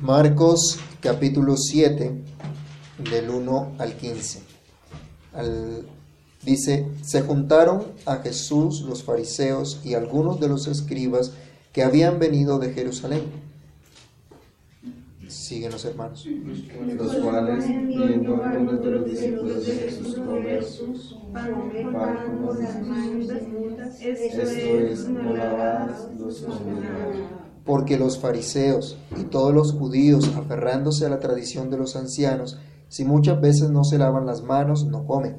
Marcos capítulo 7, del 1 al 15. Al- dice, se juntaron a Jesús los fariseos y algunos de los escribas que habían venido de Jerusalén. Siguen los hermanos. los cuales, viendo algunos de los discípulos de Jesús comer pan con las manos desnudas, esto es, no lavadas, los condenaron. Porque los fariseos y todos los judíos, aferrándose a la tradición de los ancianos, si muchas veces no se lavan las manos, no comen.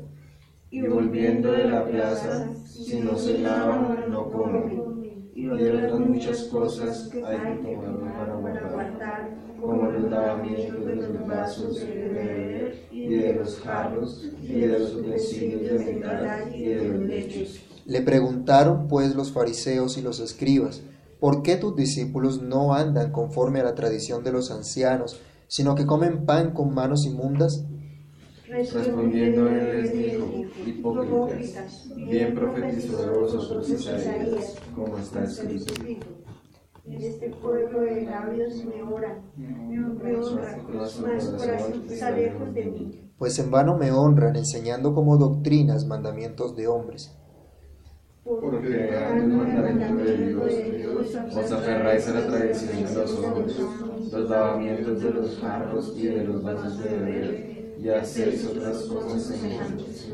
Y volviendo de la plaza, si no se lavan, no comen. Y otras muchas cosas hay que tomar para guardar, como los lavamientos de los vasos de beber, y de los jarros, y de los utensilios de metal, y de los lechos. Le preguntaron pues los fariseos y los escribas, ¿por qué tus discípulos no andan conforme a la tradición de los ancianos, sino que comen pan con manos inmundas? Respondiendo él les dijo, hipócritas, bien profetizó de vosotros Isaías, como está escrito. Este pueblo de labios me ora, me honra, mas su corazón está lejos de mí. Pues en vano me honran enseñando como doctrinas mandamientos de hombres. Porque el mandamiento de Dios, os aferráis a la tradición de los hombres, los lavamientos de los jarros y de los vasos de beber, y hacéis otras cosas semejantes.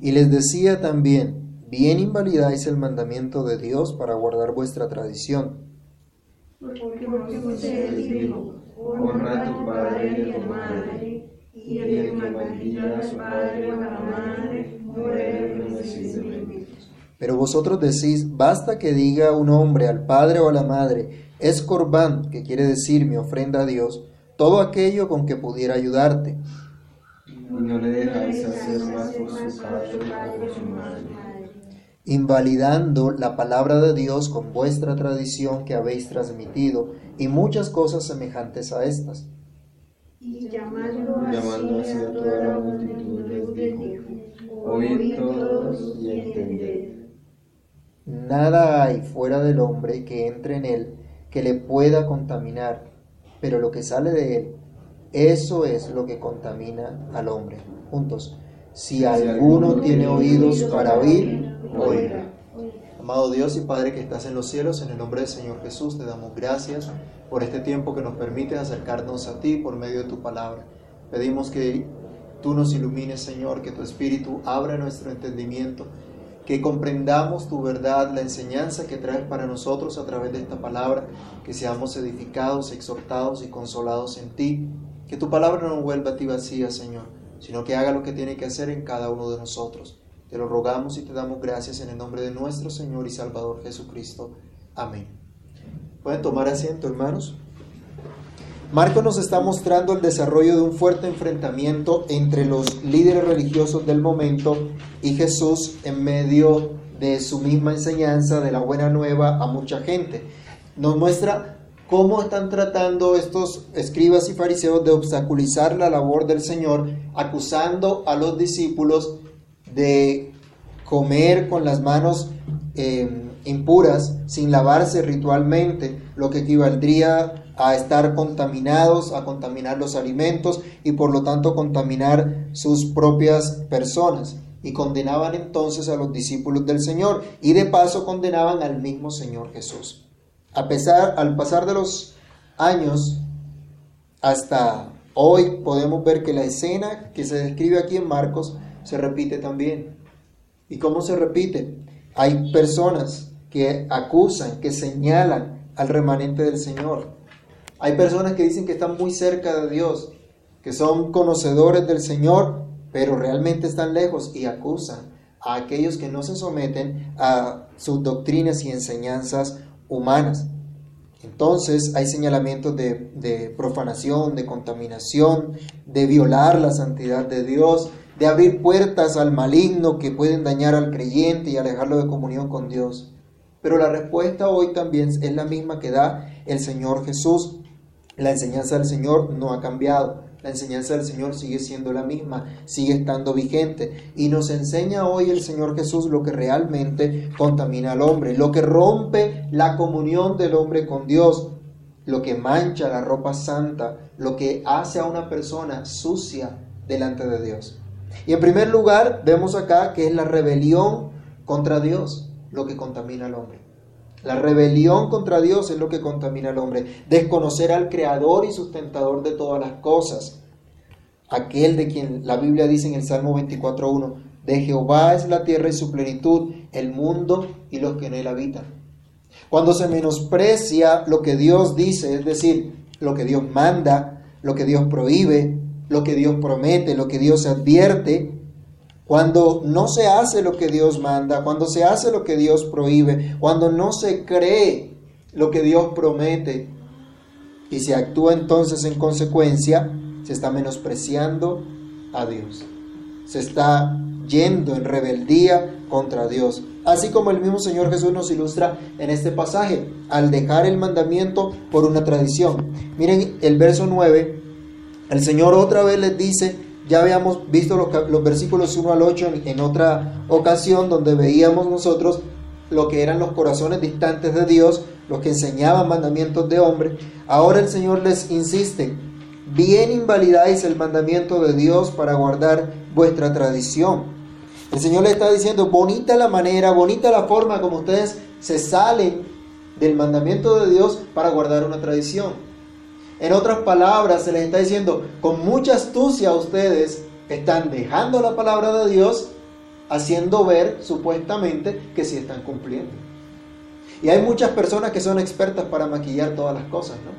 Y les decía también, bien invalidáis el mandamiento de Dios para guardar vuestra tradición. Porque Moisés dijo, Honra a tu padre y a tu madre, y el que maldiga a su padre o a la madre, muere. Pero vosotros decís, basta que diga un hombre al padre o a la madre, es corbán, que quiere decir mi ofrenda a Dios, todo aquello con que pudiera ayudarte. Y no le dejáis hacer más por su padre o por su madre. invalidando la palabra de Dios con vuestra tradición que habéis transmitido y muchas cosas semejantes a estas. y llamando Llamando así así a toda la multitud, les dijo, Oíd todos y entended. Nada hay fuera del hombre que entre en él que le pueda contaminar, pero lo que sale de él, eso es lo que contamina al hombre. Juntos, si alguno tiene oídos para oír, oiga. Amado Dios y Padre que estás en los cielos, en el nombre del Señor Jesús te damos gracias por este tiempo que nos permite acercarnos a ti por medio de tu palabra. Pedimos que tú nos ilumines, Señor, que tu Espíritu abra nuestro entendimiento, que comprendamos tu verdad, la enseñanza que traes para nosotros a través de esta palabra, que seamos edificados, exhortados y consolados en ti, que tu palabra no vuelva a ti vacía, Señor, sino que haga lo que tiene que hacer en cada uno de nosotros. Te lo rogamos y te damos gracias en el nombre de nuestro Señor y Salvador Jesucristo. Amén. ¿Pueden tomar asiento, hermanos? Marco nos está mostrando el desarrollo de un fuerte enfrentamiento entre los líderes religiosos del momento y Jesús en medio de su misma enseñanza de la buena nueva a mucha gente. Nos muestra cómo están tratando estos escribas y fariseos de obstaculizar la labor del Señor, acusando a los discípulos de comer con las manos eh, impuras sin lavarse ritualmente, lo que equivaldría a estar contaminados, a contaminar los alimentos y por lo tanto contaminar sus propias personas. Y condenaban entonces a los discípulos del Señor y de paso condenaban al mismo Señor Jesús. A pesar, al pasar de los años hasta hoy podemos ver que la escena que se describe aquí en Marcos se repite también. ¿Y cómo se repite? Hay personas que acusan, que señalan al remanente del Señor. Hay personas que dicen que están muy cerca de Dios, que son conocedores del Señor, pero realmente están lejos y acusan a aquellos que no se someten a sus doctrinas y enseñanzas humanas. Entonces hay señalamientos de, de, profanación, de contaminación, de violar la santidad de Dios, de abrir puertas al maligno que pueden dañar al creyente y alejarlo de comunión con Dios. Pero la respuesta hoy también es la misma que da el Señor Jesús. La enseñanza del Señor no ha cambiado. La enseñanza del Señor sigue siendo la misma, sigue estando vigente. Y nos enseña hoy el Señor Jesús lo que realmente contamina al hombre, lo que rompe la comunión del hombre con Dios, lo que mancha la ropa santa, lo que hace a una persona sucia delante de Dios. Y en primer lugar, vemos acá que es la rebelión contra Dios lo que contamina al hombre. La rebelión contra Dios es lo que contamina al hombre. Desconocer al Creador y sustentador de todas las cosas. Aquel de quien la Biblia dice en el Salmo 24.1, de Jehová es la tierra y su plenitud, el mundo y los que en él habitan. Cuando se menosprecia lo que Dios dice, es decir, lo que Dios manda, lo que Dios prohíbe, lo que Dios promete, lo que Dios advierte, cuando no se hace lo que Dios manda, cuando se hace lo que Dios prohíbe, cuando no se cree lo que Dios promete y se actúa entonces en consecuencia, se está menospreciando a Dios. Se está yendo en rebeldía contra Dios. Así como el mismo Señor Jesús nos ilustra en este pasaje, al dejar el mandamiento por una tradición. Miren el verso 9, el Señor otra vez les dice, ya habíamos visto los, versículos 1 al 8 en, otra ocasión donde veíamos nosotros lo que eran los corazones distantes de Dios, los que enseñaban mandamientos de hombre. Ahora el Señor les insiste, bien invalidáis el mandamiento de Dios para guardar vuestra tradición. El Señor le está diciendo, bonita la manera, bonita la forma como ustedes se salen del mandamiento de Dios para guardar una tradición. En otras palabras, se les está diciendo, con mucha astucia ustedes están dejando la palabra de Dios, haciendo ver supuestamente que sí están cumpliendo. Y hay muchas personas que son expertas para maquillar todas las cosas, ¿no?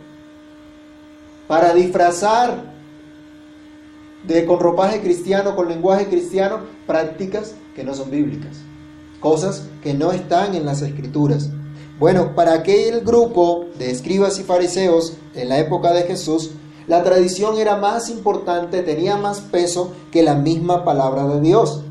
Para disfrazar de con ropaje cristiano, con lenguaje cristiano, prácticas que no son bíblicas, cosas que no están en las escrituras. Bueno, para aquel grupo de escribas y fariseos en la época de Jesús, la tradición era más importante, tenía más peso que la misma palabra de Dios.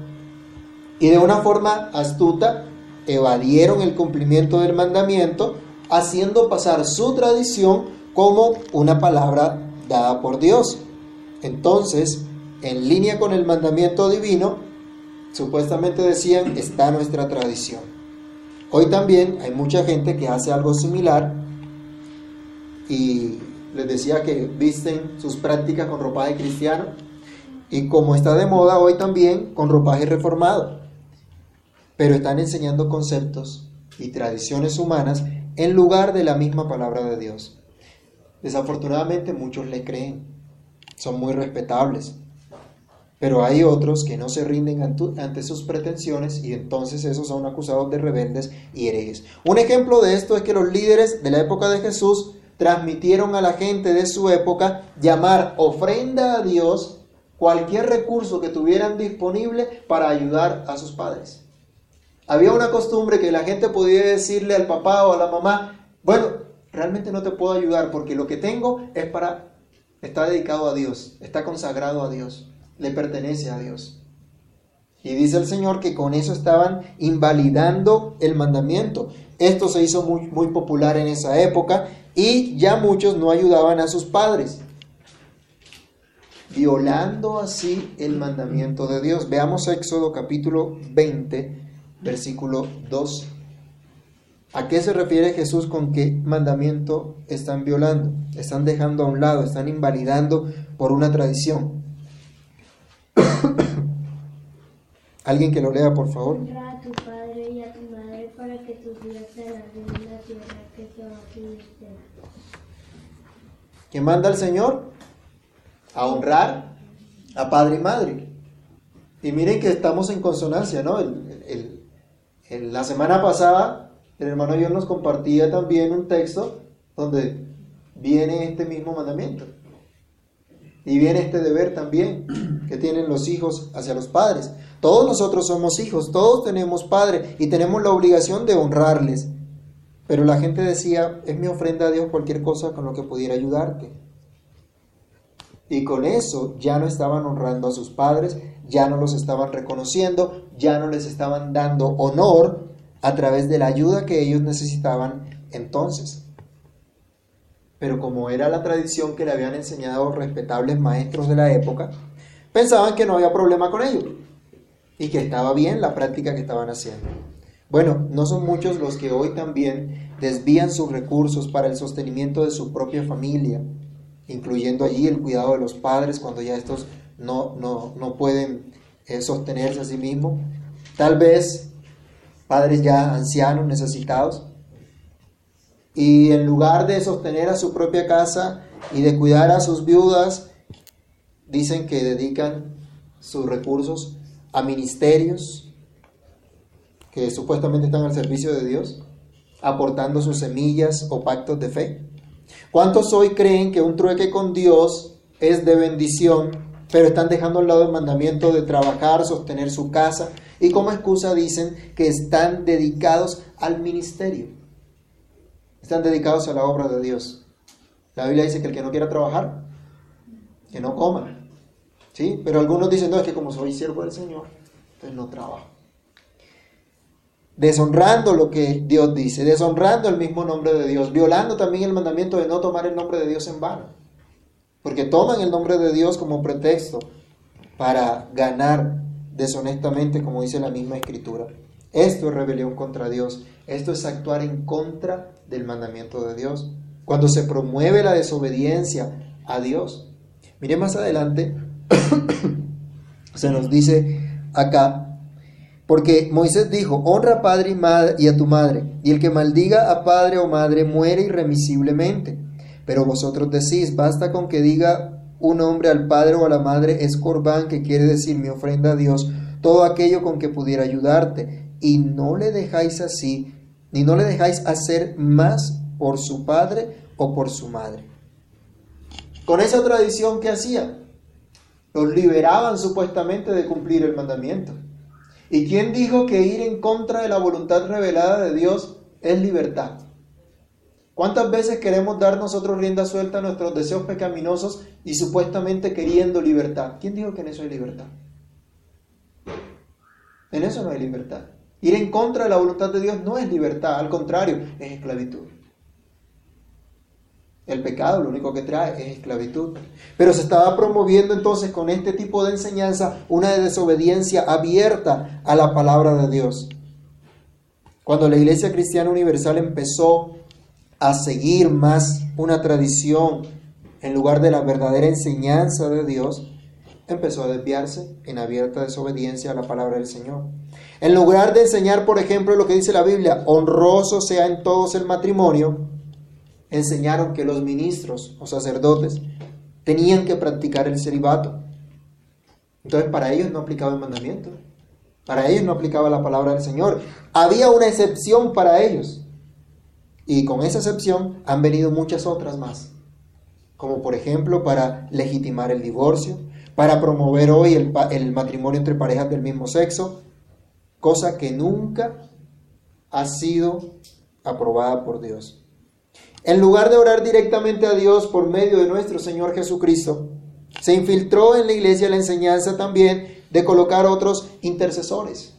Y de una forma astuta evadieron el cumplimiento del mandamiento, haciendo pasar su tradición como una palabra dada por Dios. Entonces, en línea con el mandamiento divino, supuestamente decían, está nuestra tradición. Hoy también hay mucha gente que hace algo similar y les decía que visten sus prácticas con ropaje cristiano y como está de moda hoy también con ropaje reformado. Pero están enseñando conceptos y tradiciones humanas en lugar de la misma palabra de Dios. Desafortunadamente muchos le creen, son muy respetables, pero hay otros que no se rinden ante sus pretensiones y entonces esos son acusados de rebeldes y herejes. Un ejemplo de esto es que los líderes de la época de Jesús transmitieron a la gente de su época llamar ofrenda a Dios cualquier recurso que tuvieran disponible para ayudar a sus padres. Había una costumbre que la gente podía decirle al papá o a la mamá, bueno, realmente no te puedo ayudar porque lo que tengo es para, está dedicado a Dios, está consagrado a Dios le pertenece a Dios. Y dice el Señor que con eso estaban invalidando el mandamiento. Esto se hizo muy, muy popular en esa época y ya muchos no ayudaban a sus padres, violando así el mandamiento de Dios. Veamos Éxodo capítulo 20, versículo 2. ¿A qué se refiere Jesús con qué mandamiento están violando? Están dejando a un lado, están invalidando por una tradición. Alguien que lo lea, por favor. Honra a tu padre y a tu madre para que tus días se alarguen en la tierra que Jehová tu ¿Qué manda el Señor? A honrar a padre y madre. Y miren que estamos en consonancia, ¿no? El, el, la semana pasada, el hermano Dios nos compartía también un texto donde viene este mismo mandamiento. Y viene este deber también que tienen los hijos hacia los padres. Todos nosotros somos hijos, todos tenemos padre y tenemos la obligación de honrarles. Pero la gente decía, es mi ofrenda a Dios cualquier cosa con lo que pudiera ayudarte. Y con eso ya no estaban honrando a sus padres, ya no los estaban reconociendo, ya no les estaban dando honor a través de la ayuda que ellos necesitaban entonces. Pero como era la tradición que le habían enseñado respetables maestros de la época, pensaban que no había problema con ello y que estaba bien la práctica que estaban haciendo. Bueno, no son muchos los que hoy también desvían sus recursos para el sostenimiento de su propia familia, incluyendo allí el cuidado de los padres cuando ya estos no, no, pueden eh, sostenerse a sí mismos. Tal vez padres ya ancianos, necesitados. Y en lugar de sostener a su propia casa y de cuidar a sus viudas, dicen que dedican sus recursos a ministerios que supuestamente están al servicio de Dios, aportando sus semillas o pactos de fe. ¿Cuántos hoy creen que un trueque con Dios es de bendición, pero están dejando al lado el mandamiento de trabajar, sostener su casa y como excusa dicen que están dedicados al ministerio? Están dedicados a la obra de Dios. La Biblia dice que el que no quiera trabajar, que no coma. ¿Sí? Pero algunos dicen, no, es que como soy siervo del Señor, entonces no trabajo. Deshonrando lo que Dios dice, deshonrando el mismo nombre de Dios, violando también el mandamiento de no tomar el nombre de Dios en vano. Porque toman el nombre de Dios como pretexto para ganar deshonestamente, como dice la misma escritura. Esto es rebelión contra Dios. Esto es actuar en contra del mandamiento de Dios. Cuando se promueve la desobediencia a Dios. Mire más adelante se nos dice acá, porque Moisés dijo, honra a padre y, a tu madre, y el que maldiga a padre o madre muere irremisiblemente. Pero vosotros decís, basta con que diga un hombre al padre o a la madre es corbán, que quiere decir mi ofrenda a Dios, todo aquello con que pudiera ayudarte, y no le dejáis así, ni no le dejáis hacer más por su padre o por su madre. Con esa tradición que hacía, los liberaban supuestamente de cumplir el mandamiento. ¿Y quién dijo que ir en contra de la voluntad revelada de Dios es libertad? ¿Cuántas veces queremos dar nosotros rienda suelta a nuestros deseos pecaminosos y supuestamente queriendo libertad? ¿Quién dijo que en eso hay libertad? En eso no hay libertad. Ir en contra de la voluntad de Dios no es libertad, al contrario, es esclavitud. El pecado lo único que trae es esclavitud. Pero se estaba promoviendo entonces con este tipo de enseñanza una desobediencia abierta a la palabra de Dios. Cuando la Iglesia Cristiana Universal empezó a seguir más una tradición en lugar de la verdadera enseñanza de Dios, empezó a desviarse en abierta desobediencia a la palabra del Señor. En lugar de enseñar, por ejemplo, lo que dice la Biblia, honroso sea en todos el matrimonio, enseñaron que los ministros o sacerdotes tenían que practicar el celibato. Entonces para ellos no aplicaba el mandamiento, para ellos no aplicaba la palabra del Señor. Había una excepción para ellos. Y con esa excepción han venido muchas otras más, como por ejemplo para legitimar el divorcio, para promover hoy el, matrimonio entre parejas del mismo sexo, cosa que nunca ha sido aprobada por Dios. En lugar de orar directamente a Dios por medio de nuestro Señor Jesucristo, se infiltró en la iglesia la enseñanza también de colocar otros intercesores.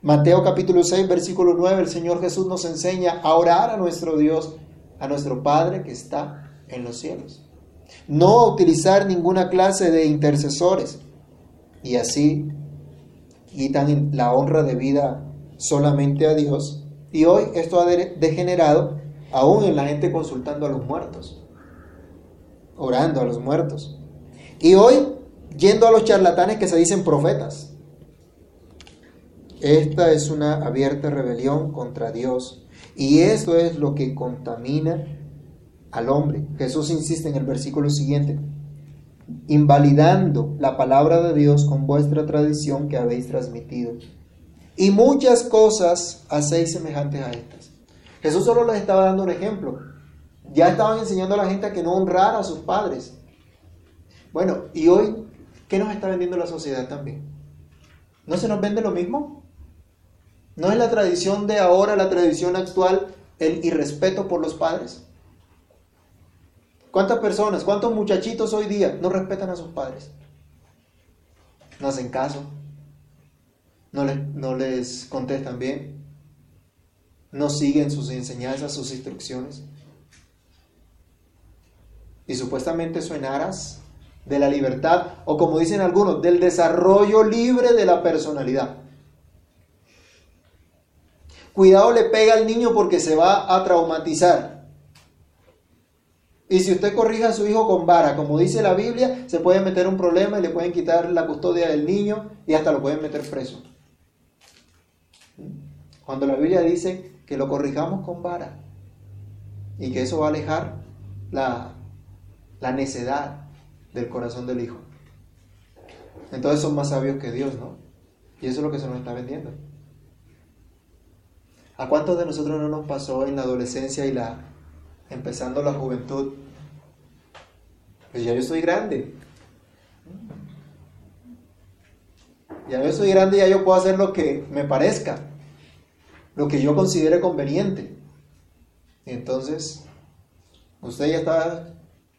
Mateo capítulo 6, versículo 9, el Señor Jesús nos enseña a orar a nuestro Dios, a nuestro Padre que está en los cielos. No utilizar ninguna clase de intercesores. Y así quitan la honra de vida solamente a Dios. Y hoy esto ha degenerado aún en la gente consultando a los muertos, orando a los muertos. Y hoy yendo a los charlatanes que se dicen profetas. Esta es una abierta rebelión contra Dios. Y eso es lo que contamina al hombre. Jesús insiste en el versículo siguiente, invalidando la palabra de Dios con vuestra tradición que habéis transmitido. Y muchas cosas hacéis semejantes a estas. Jesús solo les estaba dando un ejemplo. Ya estaban enseñando a la gente a que no honrara a sus padres. Bueno, y hoy, ¿qué nos está vendiendo la sociedad también? ¿No se nos vende lo mismo? ¿No es la tradición de ahora, la tradición actual, el irrespeto por los padres? ¿Cuántas personas, cuántos muchachitos hoy día no respetan a sus padres? No hacen caso, no les, no les contestan bien, no siguen sus enseñanzas, sus instrucciones. Y supuestamente eso aras de la libertad, o como dicen algunos, del desarrollo libre de la personalidad. cuidado le pega al niño porque se va a traumatizar. Y si usted corrija a su hijo con vara, como dice la Biblia, se puede meter un problema y le pueden quitar la custodia del niño y hasta lo pueden meter preso. Cuando la Biblia dice que lo corrijamos con vara y que eso va a alejar la, la necedad del corazón del hijo. Entonces son más sabios que Dios, ¿no? Y eso es lo que se nos está vendiendo. ¿A cuántos de nosotros no nos pasó en la adolescencia y la empezando la juventud? Pues ya yo soy grande. Ya yo soy grande ya yo puedo hacer lo que me parezca, lo que yo considere conveniente. Y entonces, usted ya está,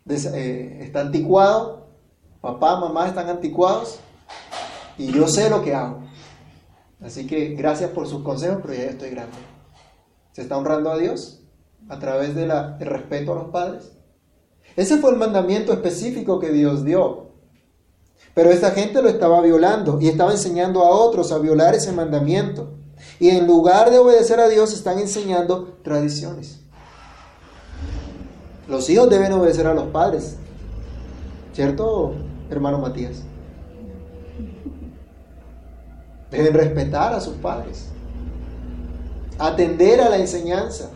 eh, está anticuado, papá, mamá están anticuados y yo sé lo que hago. Así que gracias por sus consejos, pero ya estoy grande. ¿Se está honrando a Dios a través del respeto a los padres? Ese fue el mandamiento específico que Dios dio. Pero esta gente lo estaba violando y estaba enseñando a otros a violar ese mandamiento. Y en lugar de obedecer a Dios están enseñando tradiciones. Los hijos deben obedecer a los padres. ¿Cierto, hermano Matías? Deben respetar a sus padres. Atender a la enseñanza.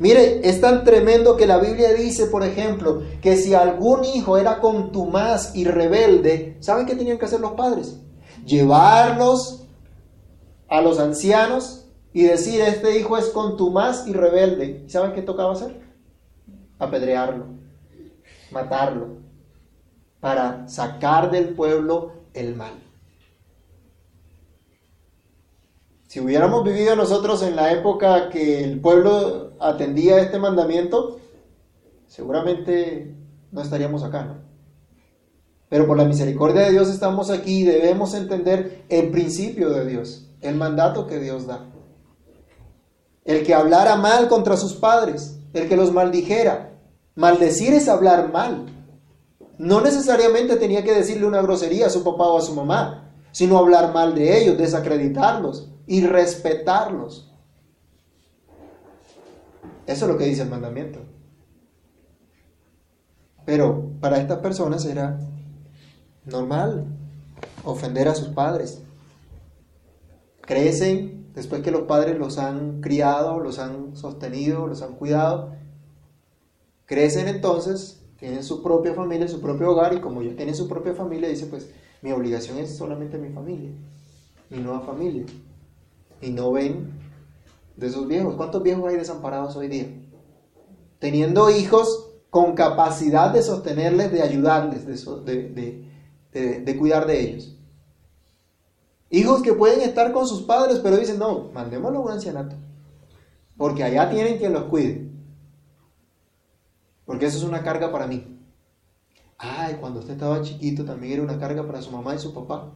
Mire, es tan tremendo que la Biblia dice, por ejemplo, que si algún hijo era contumaz y rebelde, ¿saben qué tenían que hacer los padres? Llevarlos a los ancianos y decir, este hijo es contumaz y rebelde. ¿Saben qué tocaba hacer? Apedrearlo, matarlo, para sacar del pueblo el mal. Si hubiéramos vivido nosotros en la época que el pueblo atendía este mandamiento, seguramente no estaríamos acá, ¿no? Pero por la misericordia de Dios estamos aquí y debemos entender el principio de Dios, el mandato que Dios da. El que hablara mal contra sus padres, el que los maldijera. Maldecir es hablar mal. No necesariamente tenía que decirle una grosería a su papá o a su mamá, sino hablar mal de ellos, desacreditarlos, y respetarlos. Eso es lo que dice el mandamiento. Pero para estas personas era normal ofender a sus padres. Crecen después que los padres los han criado, los han sostenido, los han cuidado. Crecen entonces, tienen su propia familia, su propio hogar y como ya tienen su propia familia, dice pues mi obligación es solamente mi familia, mi nueva familia y no ven de esos viejos. ¿Cuántos viejos hay desamparados hoy día? Teniendo hijos con capacidad de sostenerles, de ayudarles, de, de, cuidar de ellos. Hijos que pueden estar con sus padres, pero dicen, no, mandémoslo a un ancianato. Porque allá tienen quien los cuide. Porque eso es una carga para mí. Ay, cuando usted estaba chiquito también era una carga para su mamá y su papá.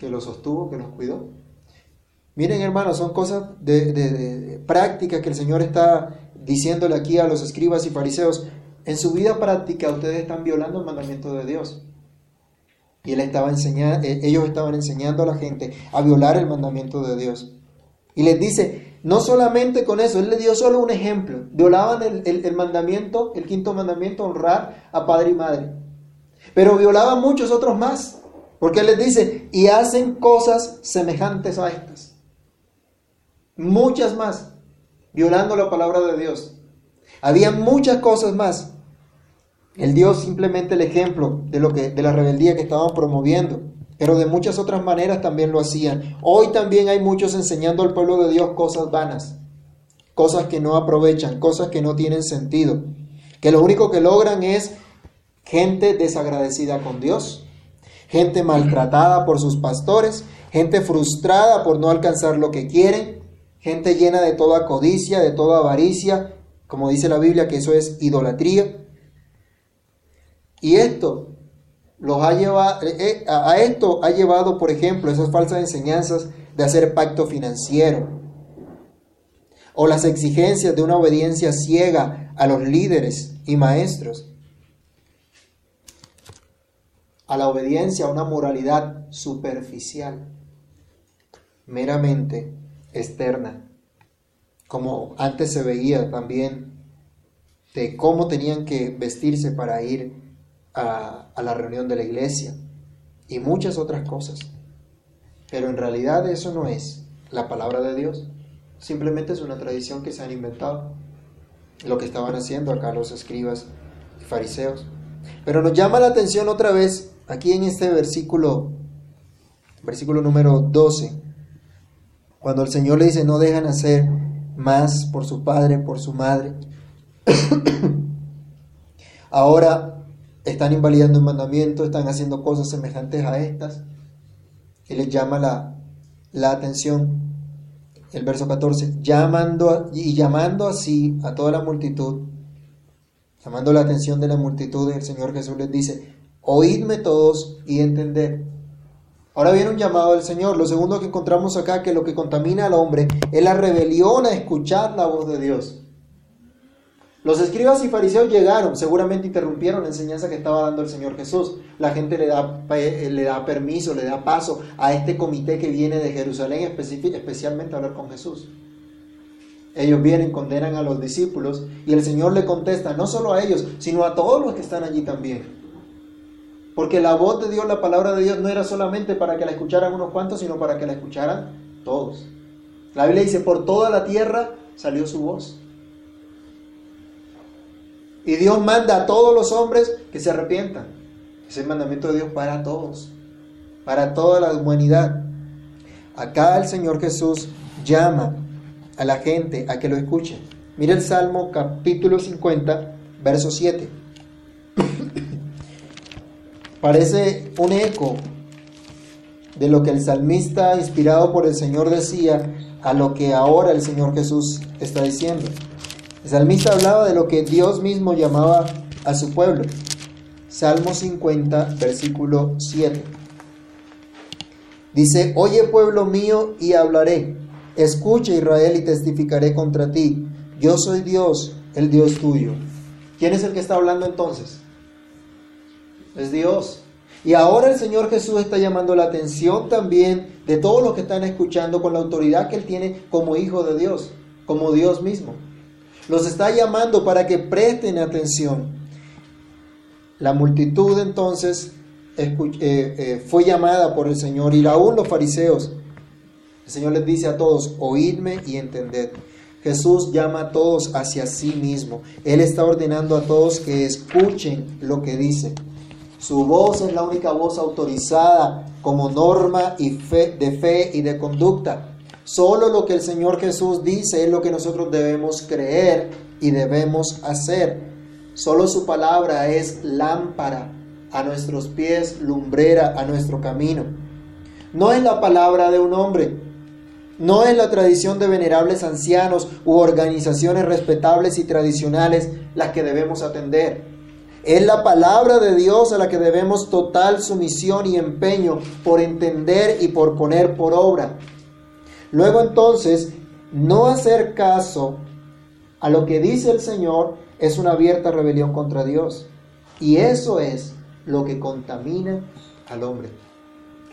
Que los sostuvo, que los cuidó. Miren hermanos, son cosas de, prácticas que el Señor está diciéndole aquí a los escribas y fariseos. En su vida práctica ustedes están violando el mandamiento de Dios. Y él estaba enseñando, eh, ellos estaban enseñando a la gente a violar el mandamiento de Dios. Y les dice, no solamente con eso, él le dio solo un ejemplo. Violaban el mandamiento, el quinto mandamiento, honrar a padre y madre. Pero violaban muchos otros más. Porque les dice, y hacen cosas semejantes a estas. Muchas más, violando la palabra de Dios. Había muchas cosas más. Él dio simplemente el ejemplo de, lo que, de la rebeldía que estaban promoviendo, pero de muchas otras maneras también lo hacían. Hoy también hay muchos enseñando al pueblo de Dios cosas vanas, cosas que no aprovechan, cosas que no tienen sentido, que lo único que logran es gente desagradecida con Dios, gente maltratada por sus pastores, gente frustrada por no alcanzar lo que quieren, gente llena de toda codicia, de toda avaricia, como dice la Biblia que eso es idolatría. Y esto los ha llevado, eh, eh, a esto ha llevado, por ejemplo, esas falsas enseñanzas de hacer pacto financiero o las exigencias de una obediencia ciega a los líderes y maestros a la obediencia, a una moralidad superficial. meramente externa, como antes se veía también de cómo tenían que vestirse para ir a, la reunión de la iglesia y muchas otras cosas. Pero en realidad eso no es la palabra de Dios, simplemente es una tradición que se han inventado, lo que estaban haciendo acá los escribas y fariseos. Pero nos llama la atención otra vez aquí en este versículo, versículo número 12, cuando el Señor le dice, no dejan hacer más por su padre, por su madre. Ahora están invalidando el mandamiento, están haciendo cosas semejantes a estas. Y les llama la, la atención. El verso 14, llamando y llamando así a toda la multitud, llamando la atención de la multitud, el Señor Jesús les dice, oídme todos y entender. Ahora viene un llamado del Señor. Lo segundo que encontramos acá, que lo que contamina al hombre es la rebelión a escuchar la voz de Dios. Los escribas y fariseos llegaron, seguramente interrumpieron la enseñanza que estaba dando el Señor Jesús. La gente le da, le da permiso, le da paso a este comité que viene de Jerusalén especialmente a hablar con Jesús. Ellos vienen, condenan a los discípulos y el Señor le contesta no solo a ellos, sino a todos los que están allí también. Porque la voz de Dios, la palabra de Dios, no era solamente para que la escucharan unos cuantos, sino para que la escucharan todos. La Biblia dice, por toda la tierra salió su voz. Y Dios manda a todos los hombres que se arrepientan. Es el mandamiento de Dios para todos, para toda la humanidad. Acá el Señor Jesús llama a la gente a que lo escuche. Mira el Salmo capítulo 50, verso 7. Parece un eco de lo que el salmista, inspirado por el Señor, decía a lo que ahora el Señor Jesús está diciendo. El salmista hablaba de lo que Dios mismo llamaba a su pueblo. Salmo 50, versículo 7. Dice, oye pueblo mío y hablaré. Escucha Israel y testificaré contra ti. Yo soy Dios, el Dios tuyo. ¿Quién es el que está hablando entonces? Es Dios. Y ahora el Señor Jesús está llamando la atención también de todos los que están escuchando con la autoridad que Él tiene como Hijo de Dios, como Dios mismo. Los está llamando para que presten atención. La multitud entonces eh, eh, fue llamada por el Señor y aún los fariseos. El Señor les dice a todos, oídme y entended. Jesús llama a todos hacia sí mismo. Él está ordenando a todos que escuchen lo que dice. Su voz es la única voz autorizada como norma y fe, de fe y de conducta. Solo lo que el Señor Jesús dice es lo que nosotros debemos creer y debemos hacer. Solo su palabra es lámpara a nuestros pies, lumbrera a nuestro camino. No es la palabra de un hombre, no es la tradición de venerables ancianos u organizaciones respetables y tradicionales las que debemos atender. Es la palabra de Dios a la que debemos total sumisión y empeño por entender y por poner por obra. Luego entonces, no hacer caso a lo que dice el Señor es una abierta rebelión contra Dios. Y eso es lo que contamina al hombre.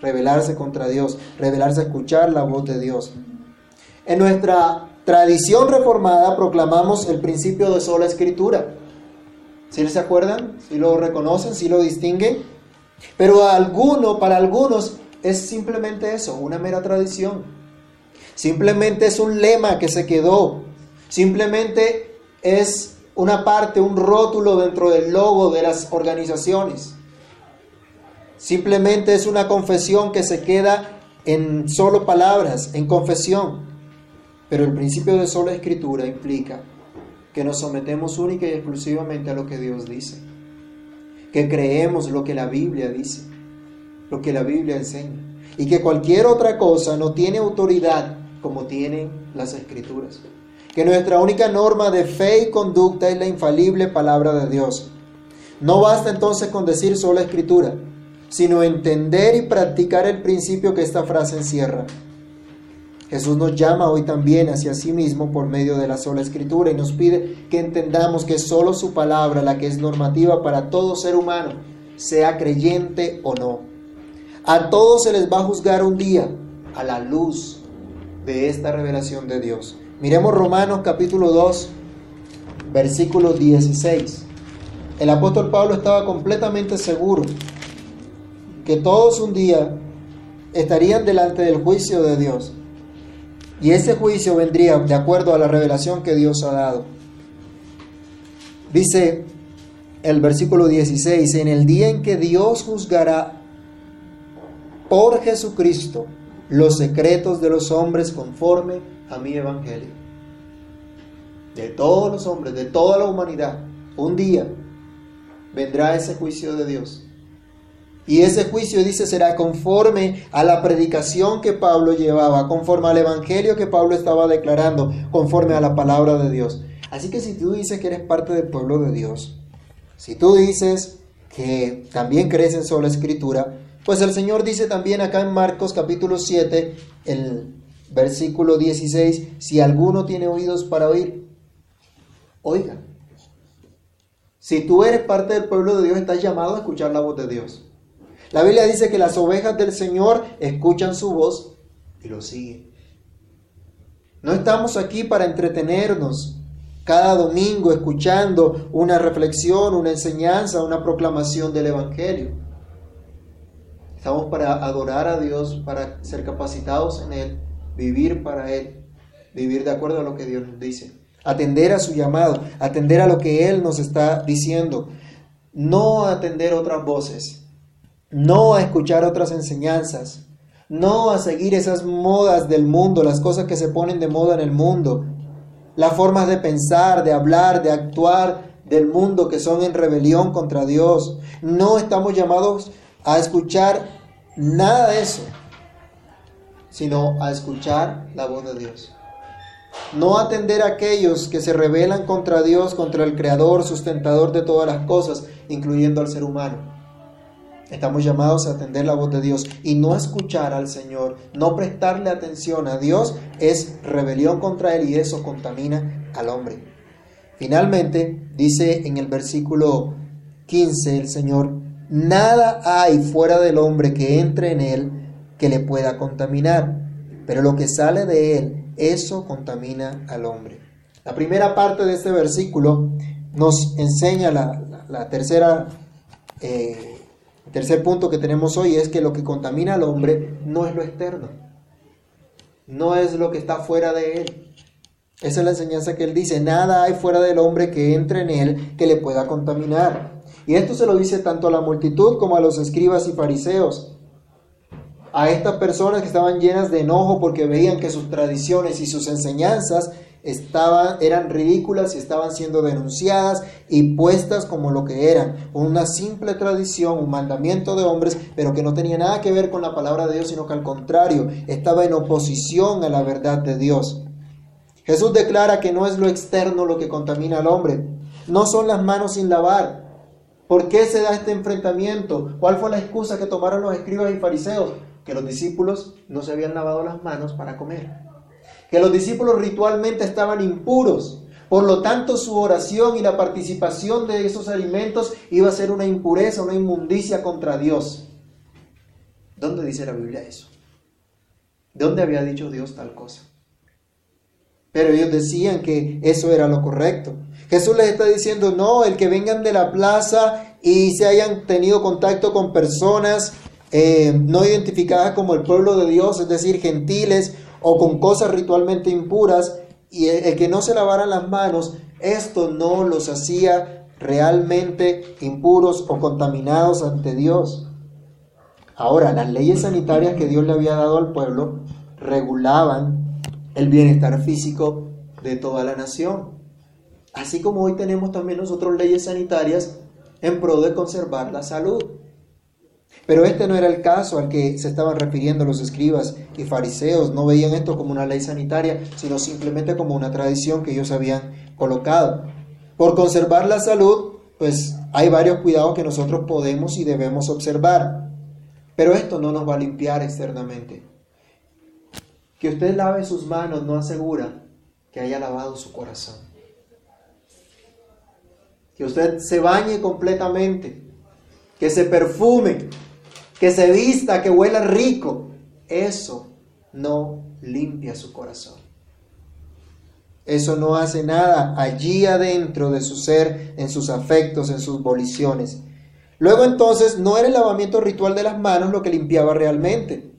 Rebelarse contra Dios, rebelarse a escuchar la voz de Dios. En nuestra tradición reformada proclamamos el principio de sola escritura. ¿Sí se acuerdan? ¿Sí lo reconocen? ¿Sí lo distinguen? Pero a alguno, para algunos es simplemente eso, una mera tradición. Simplemente es un lema que se quedó. Simplemente es una parte, un rótulo dentro del logo de las organizaciones. Simplemente es una confesión que se queda en solo palabras, en confesión. Pero el principio de sola escritura implica que nos sometemos única y exclusivamente a lo que Dios dice. Que creemos lo que la Biblia dice, lo que la Biblia enseña. Y que cualquier otra cosa no tiene autoridad como tienen las escrituras. Que nuestra única norma de fe y conducta es la infalible palabra de Dios. No basta entonces con decir sola escritura, sino entender y practicar el principio que esta frase encierra. Jesús nos llama hoy también hacia sí mismo por medio de la sola escritura y nos pide que entendamos que solo su palabra, la que es normativa para todo ser humano, sea creyente o no. A todos se les va a juzgar un día a la luz de esta revelación de Dios. Miremos Romanos capítulo 2, versículo 16. El apóstol Pablo estaba completamente seguro que todos un día estarían delante del juicio de Dios. Y ese juicio vendría de acuerdo a la revelación que Dios ha dado. Dice el versículo 16, en el día en que Dios juzgará por Jesucristo los secretos de los hombres conforme a mi evangelio. De todos los hombres, de toda la humanidad, un día vendrá ese juicio de Dios. Y ese juicio, dice, será conforme a la predicación que Pablo llevaba, conforme al evangelio que Pablo estaba declarando, conforme a la palabra de Dios. Así que si tú dices que eres parte del pueblo de Dios, si tú dices que también crees en sola escritura, pues el Señor dice también acá en Marcos capítulo 7, el versículo 16, si alguno tiene oídos para oír, oiga. Si tú eres parte del pueblo de Dios, estás llamado a escuchar la voz de Dios. La Biblia dice que las ovejas del Señor escuchan su voz y lo siguen. No estamos aquí para entretenernos cada domingo escuchando una reflexión, una enseñanza, una proclamación del Evangelio. Estamos para adorar a Dios, para ser capacitados en Él, vivir para Él, vivir de acuerdo a lo que Dios nos dice, atender a su llamado, atender a lo que Él nos está diciendo, no atender otras voces, no a escuchar otras enseñanzas, no a seguir esas modas del mundo, las cosas que se ponen de moda en el mundo, las formas de pensar, de hablar, de actuar del mundo que son en rebelión contra Dios. No estamos llamados a escuchar nada de eso, sino a escuchar la voz de Dios. No atender a aquellos que se rebelan contra Dios, contra el Creador, sustentador de todas las cosas, incluyendo al ser humano. Estamos llamados a atender la voz de Dios y no escuchar al Señor, no prestarle atención a Dios es rebelión contra Él y eso contamina al hombre. Finalmente, dice en el versículo 15 el Señor, nada hay fuera del hombre que entre en Él que le pueda contaminar, pero lo que sale de Él, eso contamina al hombre. La primera parte de este versículo nos enseña la, la, tercera... Eh, tercer punto que tenemos hoy es que lo que contamina al hombre no es lo externo, no es lo que está fuera de él. Esa es la enseñanza que él dice, nada hay fuera del hombre que entre en él que le pueda contaminar. Y esto se lo dice tanto a la multitud como a los escribas y fariseos. A estas personas que estaban llenas de enojo porque veían que sus tradiciones y sus enseñanzas eran ridículas y estaban siendo denunciadas y puestas como lo que eran, una simple tradición, un mandamiento de hombres, pero que no tenía nada que ver con la palabra de Dios, sino que al contrario, estaba en oposición a la verdad de Dios. Jesús declara que no es lo externo lo que contamina al hombre, no son las manos sin lavar. ¿Por qué se da este enfrentamiento? ¿Cuál fue la excusa que tomaron los escribas y fariseos? Que los discípulos no se habían lavado las manos para comer que los discípulos ritualmente estaban impuros. Por lo tanto, su oración y la participación de esos alimentos iba a ser una impureza, una inmundicia contra Dios. ¿Dónde dice la Biblia eso? ¿Dónde había dicho Dios tal cosa? Pero ellos decían que eso era lo correcto. Jesús les está diciendo, no, el que vengan de la plaza y se hayan tenido contacto con personas eh, no identificadas como el pueblo de Dios, es decir, gentiles o con cosas ritualmente impuras y el, que no se lavaran las manos, esto no los hacía realmente impuros o contaminados ante Dios. Ahora, las leyes sanitarias que Dios le había dado al pueblo regulaban el bienestar físico de toda la nación. Así como hoy tenemos también nosotros leyes sanitarias en pro de conservar la salud. Pero este no era el caso al que se estaban refiriendo los escribas y fariseos. No veían esto como una ley sanitaria, sino simplemente como una tradición que ellos habían colocado. Por conservar la salud, pues hay varios cuidados que nosotros podemos y debemos observar. Pero esto no nos va a limpiar externamente. Que usted lave sus manos no asegura que haya lavado su corazón. Que usted se bañe completamente, que se perfume, que se vista, que huela rico. Eso no limpia su corazón. Eso no hace nada allí adentro de su ser, en sus afectos, en sus voliciones. Luego entonces no era el lavamiento ritual de las manos lo que limpiaba realmente.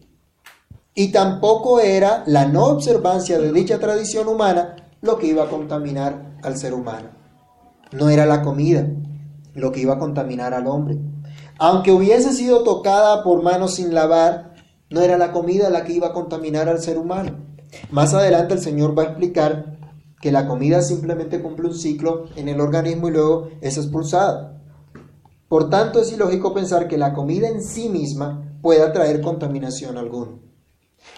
Y tampoco era la no observancia de dicha tradición humana lo que iba a contaminar al ser humano. No era la comida lo que iba a contaminar al hombre. Aunque hubiese sido tocada por manos sin lavar, no era la comida la que iba a contaminar al ser humano. Más adelante el Señor va a explicar que la comida simplemente cumple un ciclo en el organismo y luego es expulsada. Por tanto, es ilógico pensar que la comida en sí misma pueda traer contaminación alguna.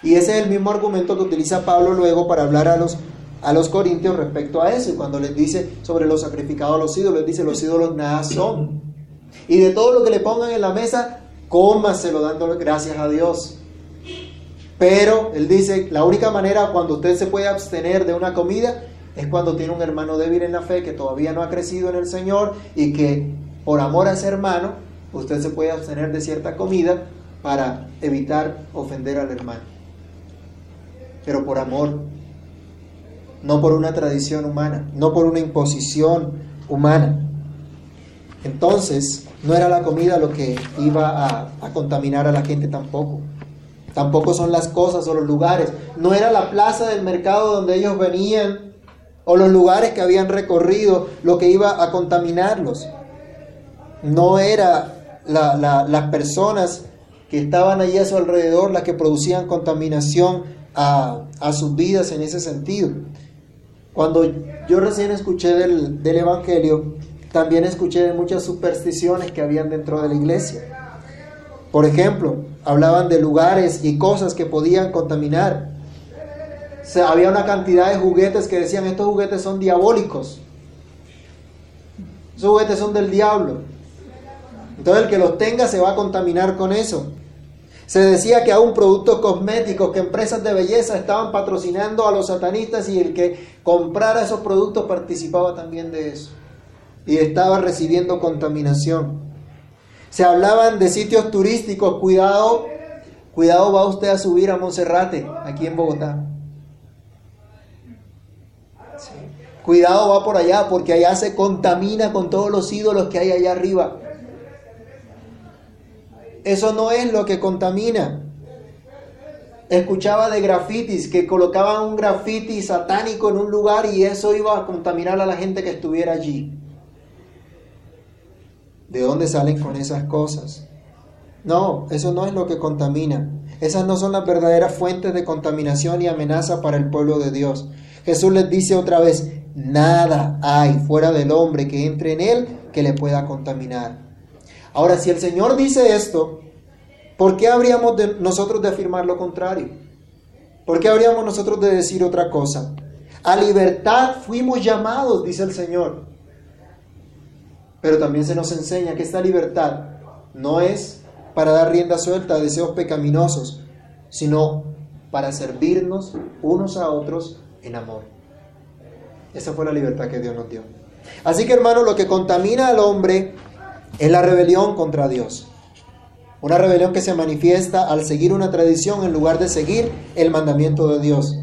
Y ese es el mismo argumento que utiliza Pablo luego para hablar a los, a los corintios respecto a eso. Y cuando les dice sobre los sacrificados a los ídolos, les dice, los ídolos nada son. Y de todo lo que le pongan en la mesa, cómaselo dándole gracias a Dios. Pero él dice, la única manera cuando usted se puede abstener de una comida es cuando tiene un hermano débil en la fe que todavía no ha crecido en el Señor y que por amor a ese hermano, usted se puede abstener de cierta comida para evitar ofender al hermano. Pero por amor, no por una tradición humana, no por una imposición humana. Entonces, no era la comida lo que iba a, contaminar a la gente tampoco. Tampoco son las cosas o los lugares. No era la plaza del mercado donde ellos venían o los lugares que habían recorrido lo que iba a contaminarlos. No era las personas que estaban allí a su alrededor las que producían contaminación a, sus vidas en ese sentido. Cuando yo recién escuché del Evangelio, también escuché muchas supersticiones que habían dentro de la iglesia. Por ejemplo, hablaban de lugares y cosas que podían contaminar. Había una cantidad de juguetes que decían, estos juguetes son diabólicos. Esos juguetes son del diablo. Entonces el que los tenga se va a contaminar con eso. Se decía que aún productos cosméticos, que empresas de belleza estaban patrocinando a los satanistas y el que comprara esos productos participaba también de eso. Y estaba recibiendo contaminación. Se hablaban de sitios turísticos, cuidado, cuidado va usted a subir a Monserrate, aquí en Bogotá. Cuidado va por allá, porque allá se contamina con todos los ídolos que hay allá arriba. Eso no es lo que contamina. Escuchaba de grafitis que colocaban un grafiti satánico en un lugar y eso iba a contaminar a la gente que estuviera allí. ¿De dónde salen con esas cosas? No, eso no es lo que contamina. Esas no son las verdaderas fuentes de contaminación y amenaza para el pueblo de Dios. Jesús les dice otra vez, nada hay fuera del hombre que entre en él que le pueda contaminar. Ahora, si el Señor dice esto, ¿por qué habríamos nosotros de afirmar lo contrario? ¿Por qué habríamos nosotros de decir otra cosa? A libertad fuimos llamados, dice el Señor. Pero también se nos enseña que esta libertad no es para dar rienda suelta a deseos pecaminosos, sino para servirnos unos a otros en amor. Esa fue la libertad que Dios nos dio. Así que hermano, lo que contamina al hombre es la rebelión contra Dios. Una rebelión que se manifiesta al seguir una tradición en lugar de seguir el mandamiento de Dios.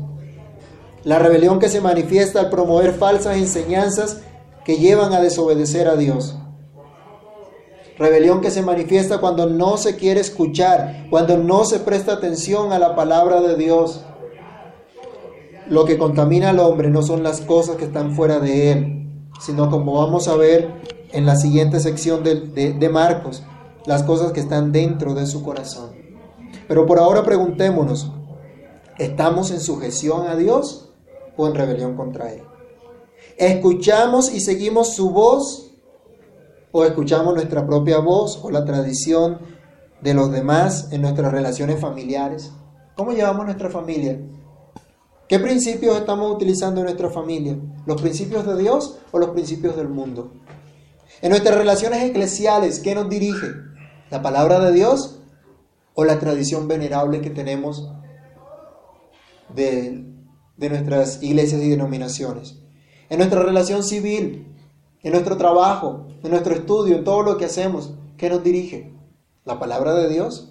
La rebelión que se manifiesta al promover falsas enseñanzas que llevan a desobedecer a Dios. Rebelión que se manifiesta cuando no se quiere escuchar, cuando no se presta atención a la palabra de Dios. Lo que contamina al hombre no son las cosas que están fuera de él, sino como vamos a ver en la siguiente sección de, Marcos las cosas que están dentro de su corazón. Pero por ahora preguntémonos, ¿estamos en sujeción a Dios o en rebelión contra Él? ¿Escuchamos y seguimos su voz o escuchamos nuestra propia voz o la tradición de los demás en nuestras relaciones familiares? ¿Cómo llevamos nuestra familia? ¿Qué principios estamos utilizando en nuestra familia? ¿Los principios de Dios o los principios del mundo? En nuestras relaciones eclesiales, ¿qué nos dirige? ¿La palabra de Dios o la tradición venerable que tenemos de, nuestras iglesias y denominaciones? En nuestra relación civil, en nuestro trabajo, en nuestro estudio, en todo lo que hacemos, ¿qué nos dirige? ¿La palabra de Dios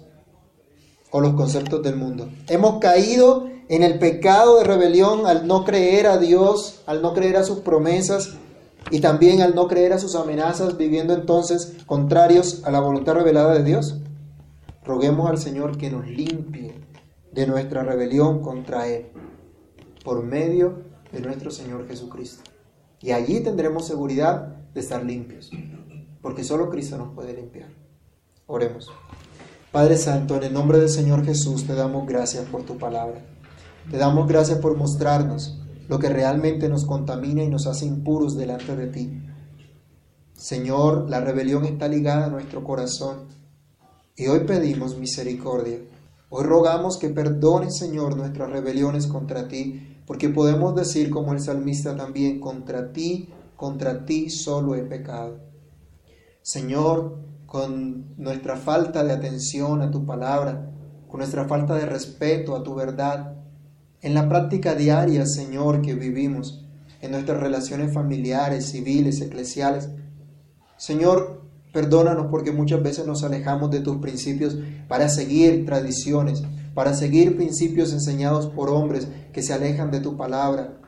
o los conceptos del mundo? Hemos caído en el pecado de rebelión al no creer a Dios, al no creer a sus promesas y también al no creer a sus amenazas, viviendo entonces contrarios a la voluntad revelada de Dios? Roguemos al Señor que nos limpie de nuestra rebelión contra Él por medio de nuestro Señor Jesucristo. Y allí tendremos seguridad de estar limpios, porque solo Cristo nos puede limpiar. Oremos. Padre Santo, en el nombre del Señor Jesús te damos gracias por tu palabra. Te damos gracias por mostrarnos lo que realmente nos contamina y nos hace impuros delante de ti. Señor, la rebelión está ligada a nuestro corazón y hoy pedimos misericordia. Hoy rogamos que perdones, Señor, nuestras rebeliones contra ti, porque podemos decir como el salmista también, contra ti, contra ti solo he pecado. Señor, con nuestra falta de atención a tu palabra, con nuestra falta de respeto a tu verdad, en la práctica diaria, Señor, que vivimos, en nuestras relaciones familiares, civiles, eclesiales. Señor, perdónanos porque muchas veces nos alejamos de tus principios para seguir tradiciones, para seguir principios enseñados por hombres que se alejan de tu palabra,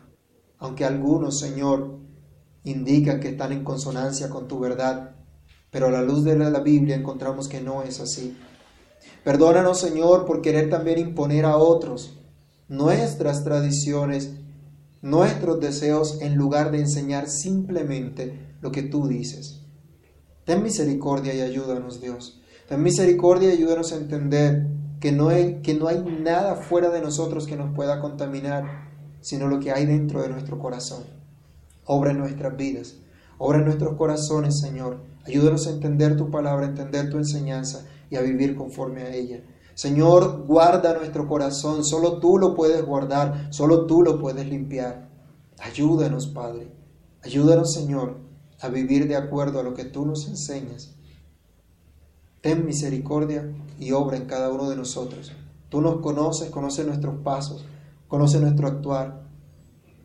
aunque algunos, Señor, indican que están en consonancia con tu verdad, pero a la luz de la Biblia encontramos que no es así. Perdónanos, Señor, por querer también imponer a otros nuestras tradiciones, nuestros deseos, en lugar de enseñar simplemente lo que tú dices. Ten misericordia y ayúdanos, Dios. Ten misericordia y ayúdanos a entender que no, hay, que no hay nada fuera de nosotros que nos pueda contaminar, sino lo que hay dentro de nuestro corazón. Obra en nuestras vidas, obra en nuestros corazones, Señor. Ayúdanos a entender tu palabra, a entender tu enseñanza y a vivir conforme a ella. Señor, guarda nuestro corazón, solo tú lo puedes guardar, solo tú lo puedes limpiar. Ayúdanos, Padre, ayúdanos, Señor, a vivir de acuerdo a lo que tú nos enseñas. Ten misericordia y obra en cada uno de nosotros. Tú nos conoces, conoces nuestros pasos, conoces nuestro actuar.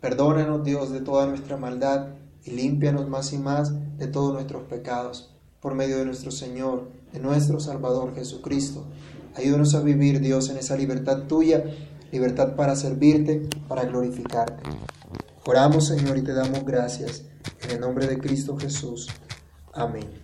Perdónanos, Dios, de toda nuestra maldad y límpianos más y más de todos nuestros pecados por medio de nuestro Señor, de nuestro Salvador Jesucristo Ayúdanos a vivir, Dios, en esa libertad tuya, libertad para servirte, para glorificarte. Oramos, Señor, y te damos gracias. En el nombre de Cristo Jesús. Amén.